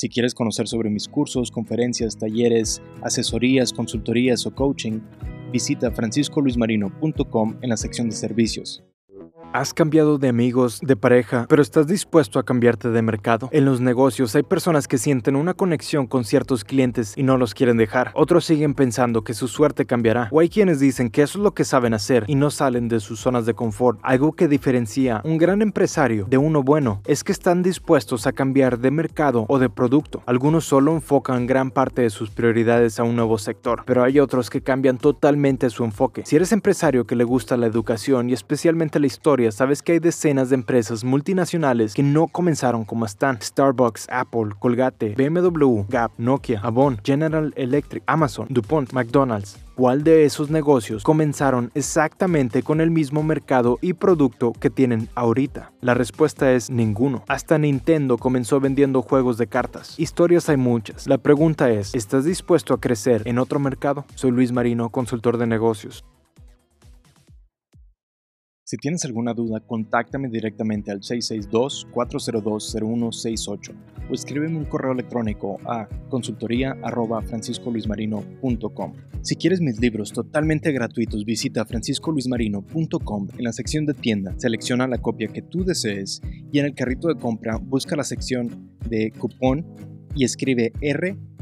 Si quieres conocer sobre mis cursos, conferencias, talleres, asesorías, consultorías o coaching, visita franciscoluismarino.com en la sección de servicios. Has cambiado de amigos, de pareja, pero estás dispuesto a cambiarte de mercado. En los negocios hay personas que sienten una conexión con ciertos clientes y no los quieren dejar. Otros siguen pensando que su suerte cambiará. O hay quienes dicen que eso es lo que saben hacer y no salen de sus zonas de confort. Algo que diferencia un gran empresario de uno bueno es que están dispuestos a cambiar de mercado o de producto. Algunos solo enfocan gran parte de sus prioridades a un nuevo sector, pero hay otros que cambian totalmente su enfoque. Si eres empresario que le gusta la educación y especialmente la historia, sabes que hay decenas de empresas multinacionales que no comenzaron como están. Starbucks, Apple, Colgate, BMW, Gap, Nokia, Avon, General Electric, Amazon, DuPont, McDonald's. ¿Cuál de esos negocios comenzaron exactamente con el mismo mercado y producto que tienen ahorita? La respuesta es ninguno. Hasta Nintendo comenzó vendiendo juegos de cartas. Historias hay muchas. La pregunta es, ¿estás dispuesto a crecer en otro mercado? Soy Luis Marino, consultor de negocios. Si tienes alguna duda, contáctame directamente al 662-402-0168 o escríbeme un correo electrónico a consultoría.franciscoluismarino.com. Si quieres mis libros totalmente gratuitos, visita franciscoluismarino.com en la sección de tienda, selecciona la copia que tú desees y en el carrito de compra busca la sección de cupón y escribe R